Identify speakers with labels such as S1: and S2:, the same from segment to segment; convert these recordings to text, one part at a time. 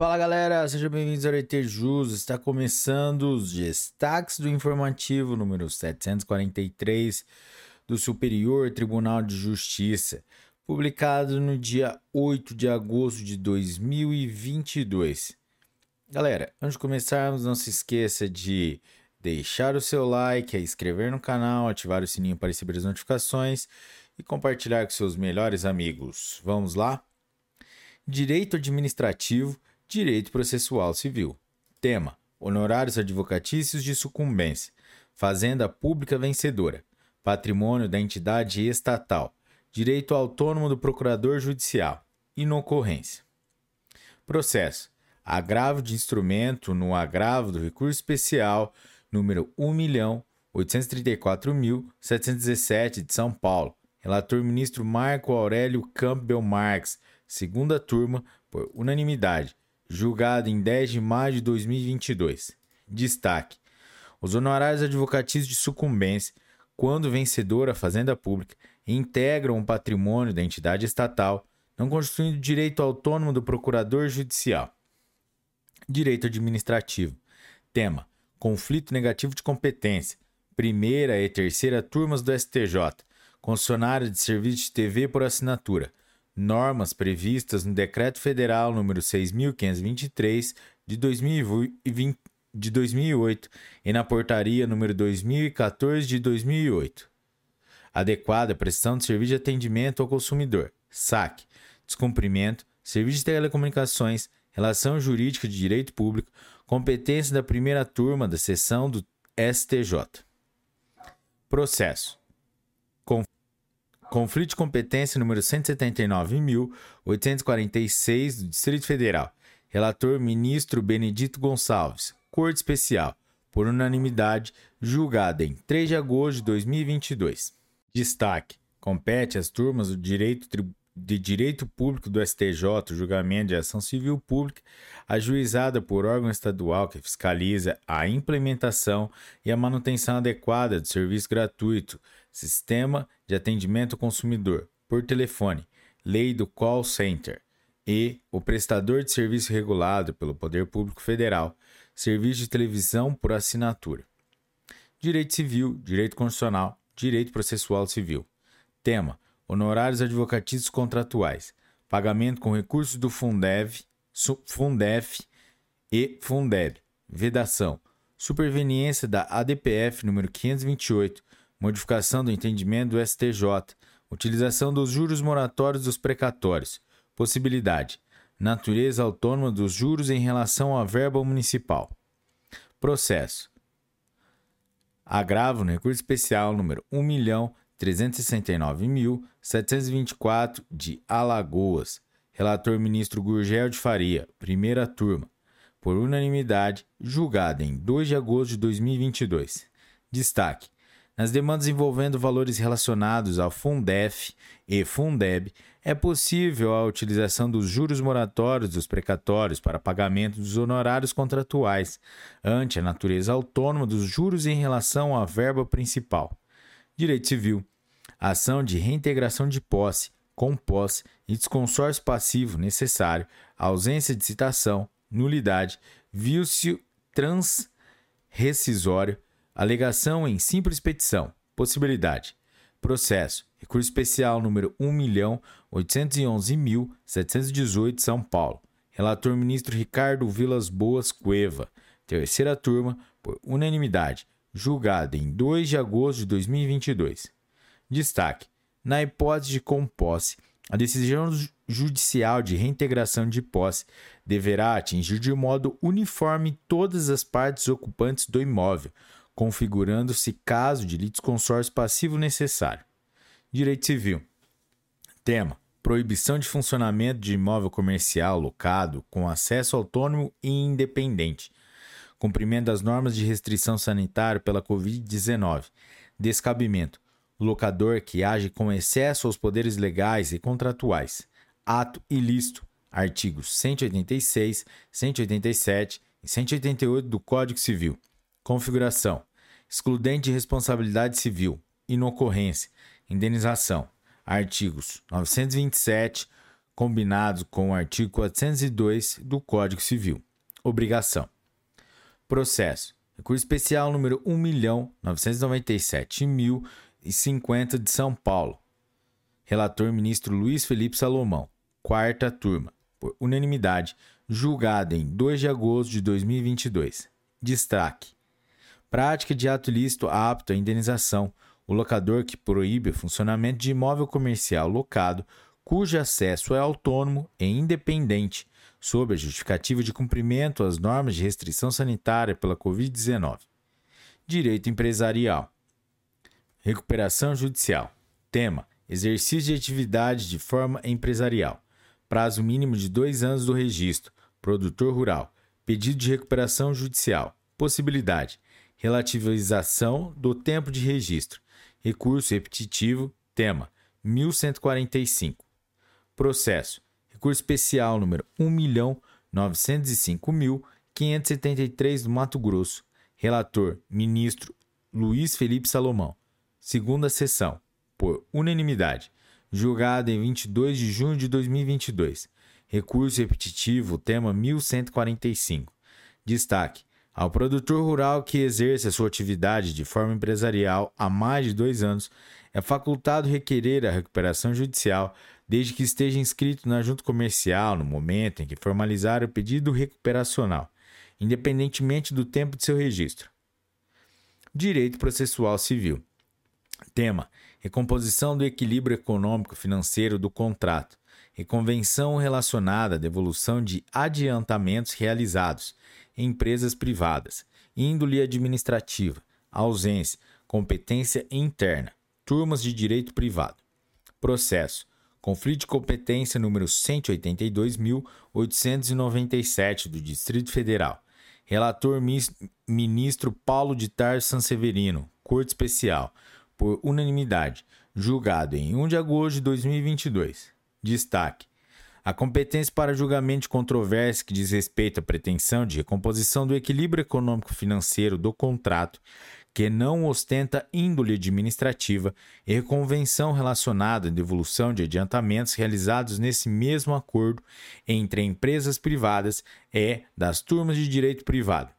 S1: Fala galera, sejam bem-vindos ao ET Jus. Está começando os destaques do informativo número 743 do Superior Tribunal de Justiça, publicado no dia 8 de agosto de 2022. Galera, antes de começarmos, não se esqueça de deixar o seu like, inscrever no canal, ativar o sininho para receber as notificações e compartilhar com seus melhores amigos. Vamos lá? Direito administrativo Direito Processual Civil. Tema: Honorários advocatícios de sucumbência. Fazenda Pública Vencedora. Patrimônio da entidade estatal. Direito autônomo do Procurador Judicial. Inocorrência. Processo: Agravo de instrumento no agravo do recurso especial número 1.834.717 de São Paulo. Relator ministro Marco Aurélio Campbell Marx, segunda turma, por unanimidade julgado em 10 de maio de 2022. Destaque: os honorários advocatícios de sucumbência, quando vencedora a fazenda pública, integram o patrimônio da entidade estatal, não constituindo direito autônomo do procurador judicial. Direito administrativo. Tema: conflito negativo de competência. Primeira e terceira turmas do STJ. Concessionária de serviço de TV por assinatura normas previstas no Decreto Federal número 6523 de 2020, de 2008 e na Portaria número 2014 de 2008. Adequada prestação de serviço de atendimento ao consumidor, SAC, descumprimento, serviço de telecomunicações, relação jurídica de direito público, competência da primeira turma da sessão do STJ. Processo Conflito de competência número 179.846 do Distrito Federal. Relator ministro Benedito Gonçalves. Corte Especial. Por unanimidade, julgada em 3 de agosto de 2022. Destaque: compete às turmas do direito de Direito Público do STJ, julgamento de ação civil pública, ajuizada por órgão estadual que fiscaliza a implementação e a manutenção adequada do serviço gratuito Sistema de Atendimento ao Consumidor por telefone, Lei do Call Center, e o prestador de serviço regulado pelo Poder Público Federal, serviço de televisão por assinatura. Direito Civil, Direito Constitucional, Direito Processual Civil. Tema: Honorários advocatícios contratuais. Pagamento com recursos do Fundev, Fundef e Fundeb. Vedação: Superveniência da ADPF número 528 modificação do entendimento do STJ, utilização dos juros moratórios dos precatórios, possibilidade, natureza autônoma dos juros em relação à verba municipal. Processo. Agravo no recurso especial número 1.369.724 de Alagoas. Relator ministro Gurgel de Faria, primeira turma. Por unanimidade, julgada em 2 de agosto de 2022. Destaque: nas demandas envolvendo valores relacionados ao Fundef e Fundeb, é possível a utilização dos juros moratórios dos precatórios para pagamento dos honorários contratuais, ante a natureza autônoma dos juros em relação à verba principal. Direito Civil. Ação de reintegração de posse, com posse e desconsórcio passivo necessário, ausência de citação, nulidade, vício transrescisório, Alegação em simples petição. Possibilidade. Processo. Recurso especial número 1.811.718, São Paulo. Relator ministro Ricardo Vilas Boas Cueva. Terceira turma, por unanimidade. Julgado em 2 de agosto de 2022. Destaque: na hipótese de composse, a decisão judicial de reintegração de posse deverá atingir de modo uniforme todas as partes ocupantes do imóvel, configurando-se caso de litisconsórcio passivo necessário. Direito Civil. Tema: Proibição de funcionamento de imóvel comercial locado com acesso autônomo e independente. Cumprimento das normas de restrição sanitária pela Covid-19. Descabimento. Locador que age com excesso aos poderes legais e contratuais. Ato ilícito. Artigos 186, 187 e 188 do Código Civil. Configuração: excludente de responsabilidade civil, inocorrência, indenização. Artigos 927, combinados com o artigo 402 do Código Civil. Obrigação. Processo. Recurso especial número 1.997.050 de São Paulo. Relator ministro Luiz Felipe Salomão. Quarta turma. Por unanimidade, julgada em 2 de agosto de 2022. Destaque: Prática de ato ilícito apto à indenização. O locador que proíbe o funcionamento de imóvel comercial locado, cujo acesso é autônomo e independente, sob a justificativa de cumprimento às normas de restrição sanitária pela Covid-19. Direito empresarial. Recuperação judicial. Tema: Exercício de atividade de forma empresarial. Prazo mínimo de dois anos do registro. Produtor rural. Pedido de recuperação judicial. Possibilidade: relativização do tempo de registro. Recurso repetitivo. Tema: 1145. Processo: recurso especial número 1.905.573 do Mato Grosso. Relator: ministro Luiz Felipe Salomão. Segunda sessão. Por unanimidade. Julgado em 22 de junho de 2022. Recurso repetitivo, tema 1145. Destaque: ao produtor rural que exerce a sua atividade de forma empresarial há mais de dois anos, é facultado requerer a recuperação judicial desde que esteja inscrito na junta comercial no momento em que formalizar o pedido recuperacional, independentemente do tempo de seu registro. Direito processual civil. Tema: Recomposição do equilíbrio econômico-financeiro do contrato e convenção relacionada à devolução de adiantamentos realizados em empresas privadas, índole administrativa, ausência, competência interna, turmas de direito privado. Processo: Conflito de competência número 182.897 do Distrito Federal. Relator ministro Paulo de Tarso Sanseverino, Corte Especial, por unanimidade, julgado em 1 de agosto de 2022. Destaque: a competência para julgamento de controvérsia que diz respeito à pretensão de recomposição do equilíbrio econômico-financeiro do contrato, que não ostenta índole administrativa, e reconvenção relacionada à devolução de adiantamentos realizados nesse mesmo acordo entre empresas privadas é das turmas de direito privado.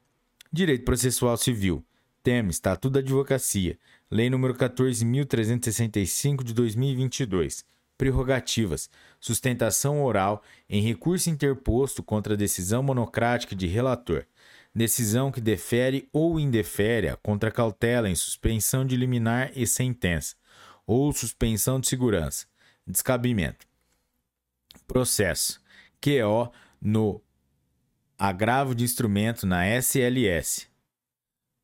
S1: Direito processual civil. Tema Estatuto da Advocacia. Lei nº 14.365 de 2022 prerrogativas, sustentação oral em recurso interposto contra decisão monocrática de relator, decisão que defere ou indefere a contracautela em suspensão de liminar e sentença, ou suspensão de segurança, descabimento. Processo. QO no agravo de instrumento na SLS.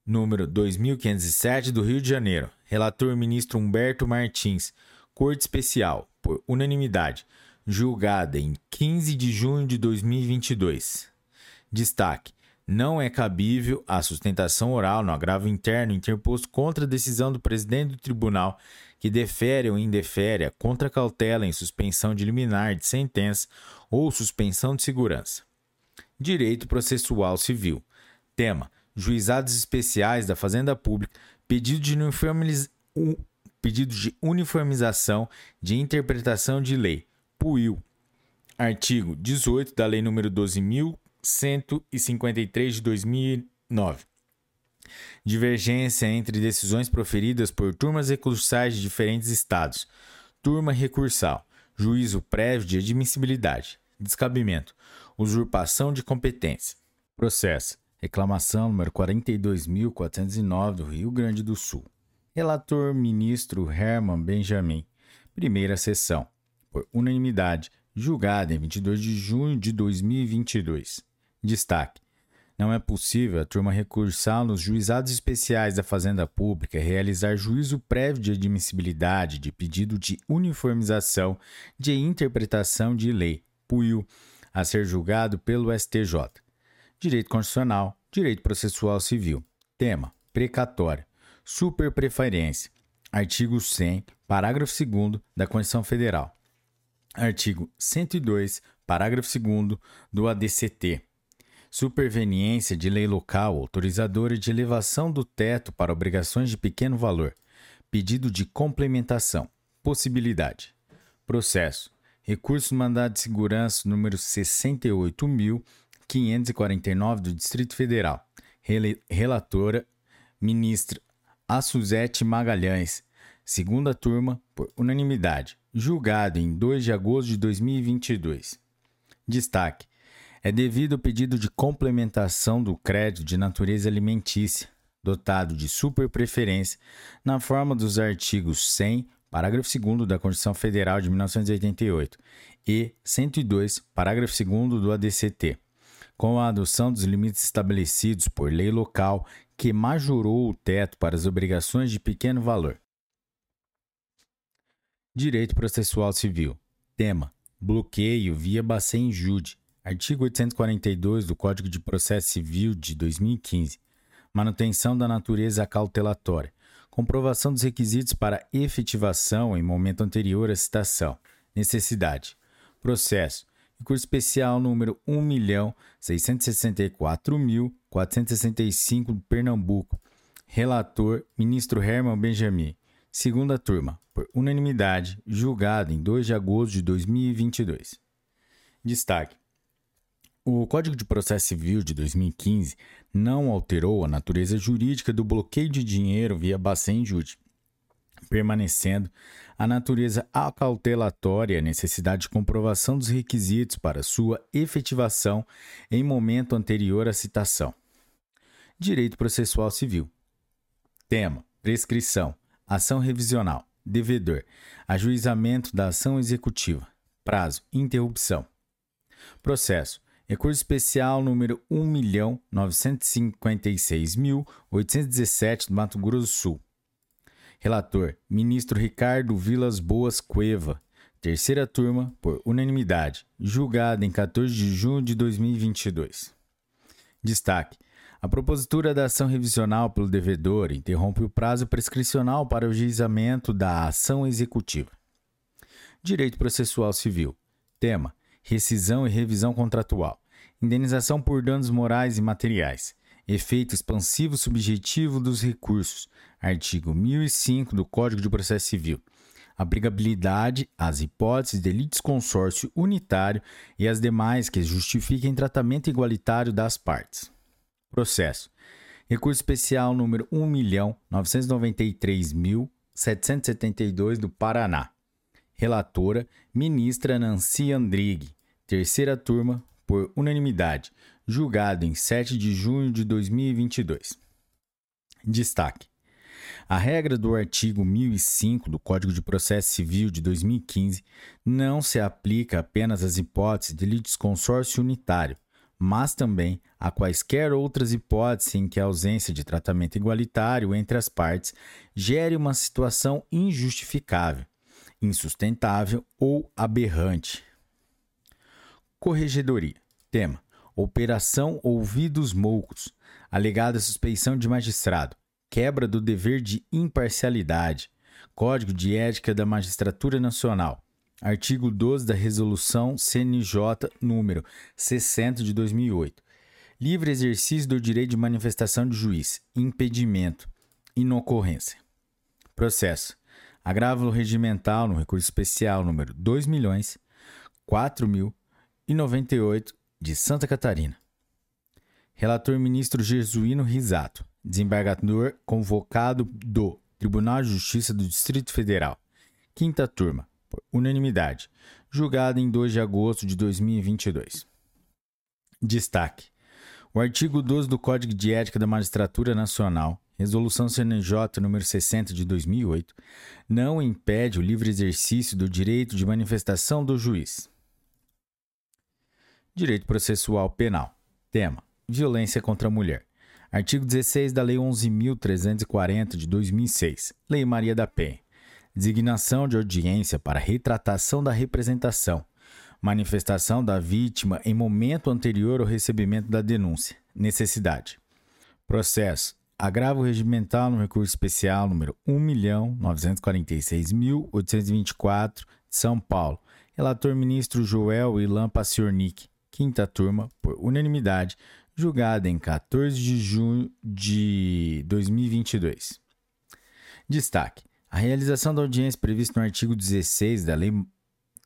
S1: Número 2507 do Rio de Janeiro. Relator ministro Humberto Martins. Corte Especial por unanimidade, julgada em 15 de junho de 2022. Destaque: não é cabível a sustentação oral no agravo interno interposto contra a decisão do presidente do tribunal que defere ou indefere a contracautela em suspensão de liminar de sentença ou suspensão de segurança. Direito processual civil. Tema: Juizados especiais da Fazenda Pública, pedido de uniformiz pedido de uniformização de interpretação de lei, PUIL. Artigo 18 da Lei nº 12.153 de 2009. Divergência entre decisões proferidas por turmas recursais de diferentes estados. Turma recursal. Juízo prévio de admissibilidade. Descabimento. Usurpação de competência. Processo. Reclamação número 42.409 do Rio Grande do Sul. Relator ministro Herman Benjamin. Primeira sessão. Por unanimidade, julgada em 22 de junho de 2022. Destaque: não é possível a turma recursal nos juizados especiais da Fazenda Pública realizar juízo prévio de admissibilidade de pedido de uniformização de interpretação de lei, PUIL, a ser julgado pelo STJ. Direito Constitucional, Direito Processual Civil. Tema: Precatório superpreferência. Artigo 100, parágrafo 2 da Constituição Federal. Artigo 102, parágrafo 2 do ADCT. Superveniência de lei local autorizadora de elevação do teto para obrigações de pequeno valor. Pedido de complementação. Possibilidade. Processo. Recurso do mandado de segurança número 68.549 do Distrito Federal. Relatora, ministra a Suzete Magalhães, segunda turma, por unanimidade, julgado em 2 de agosto de 2022. Destaque: é devido ao pedido de complementação do crédito de natureza alimentícia, dotado de superpreferência, na forma dos artigos 100, parágrafo 2 da Constituição Federal de 1988 e 102, parágrafo 2 do ADCT, com a adoção dos limites estabelecidos por lei local que majorou o teto para as obrigações de pequeno valor. Direito Processual Civil. Tema: Bloqueio via Bacen Jude. Artigo 842 do Código de Processo Civil de 2015. Manutenção da natureza cautelatória. Comprovação dos requisitos para efetivação em momento anterior à citação. Necessidade. Processo. Recurso especial número 1.664.465 Pernambuco. Relator: Ministro Herman Benjamin. Segunda turma, por unanimidade, julgado em 2 de agosto de 2022. Destaque: o Código de Processo Civil de 2015 não alterou a natureza jurídica do bloqueio de dinheiro via Bacen Jude, permanecendo a natureza acautelatória a necessidade de comprovação dos requisitos para sua efetivação em momento anterior à citação. Direito Processual Civil. Tema: Prescrição. Ação revisional. Devedor. Ajuizamento da ação executiva. Prazo. Interrupção. Processo. Recurso especial número 1.956.817 do Mato Grosso do Sul. Relator: Ministro Ricardo Vilas Boas Cueva. Terceira turma, por unanimidade. Julgado em 14 de junho de 2022. Destaque: a propositura da ação revisional pelo devedor interrompe o prazo prescricional para o juizamento da ação executiva. Direito processual civil. Tema: rescisão e revisão contratual. Indenização por danos morais e materiais. Efeito expansivo subjetivo dos recursos. Artigo 1005 do Código de Processo Civil. Aplicabilidade às hipóteses de litisconsórcio unitário e às demais que justifiquem tratamento igualitário das partes. Processo. Recurso especial número 1.993.772 do Paraná. Relatora, ministra Nancy Andrighi. Terceira turma, por unanimidade. Julgado em 7 de junho de 2022. Destaque. A regra do artigo 1005 do Código de Processo Civil de 2015 não se aplica apenas às hipóteses de litisconsórcio unitário, mas também a quaisquer outras hipóteses em que a ausência de tratamento igualitário entre as partes gere uma situação injustificável, insustentável ou aberrante. Corregedoria. Tema: Operação Ouvidos Moucos. Alegada suspeição de magistrado. Quebra do dever de imparcialidade. Código de Ética da Magistratura Nacional. Artigo 12 da Resolução CNJ número 60 de 2008. Livre exercício do direito de manifestação de juiz, impedimento, inocorrência. Processo. Agravo regimental no recurso especial número 2 milhões de Santa Catarina. Relator ministro Jesuíno Risato, desembargador convocado do Tribunal de Justiça do Distrito Federal. Quinta turma por unanimidade, julgado em 2 de agosto de 2022. Destaque: o artigo 12 do Código de Ética da Magistratura Nacional, Resolução CNJ número 60 de 2008, não impede o livre exercício do direito de manifestação do juiz. Direito Processual Penal. Tema: Violência contra a mulher. Artigo 16 da Lei 11.340 de 2006, Lei Maria da Penha designação de audiência para retratação da representação, manifestação da vítima em momento anterior ao recebimento da denúncia, necessidade. Processo. Agravo regimental no recurso especial número 1.946.824 de São Paulo. Relator ministro Joel Ilan Paciornik, quinta turma, por unanimidade, julgada em 14 de junho de 2022. Destaque: a realização da audiência prevista no artigo 16 da Lei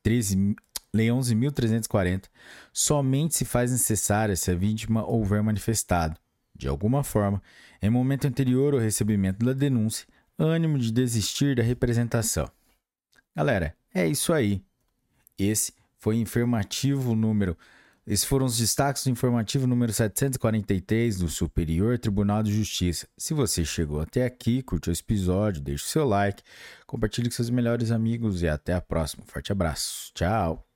S1: 13, Lei 11.340, somente se faz necessária se a vítima houver manifestado, de alguma forma, em momento anterior ao recebimento da denúncia, ânimo de desistir da representação. Galera, é isso aí. Esse foi o informativo número. Esses foram os destaques do informativo número 743 do Superior Tribunal de Justiça. Se você chegou até aqui, curtiu esse episódio, deixe seu like, compartilhe com seus melhores amigos e até a próxima. Forte abraço. Tchau.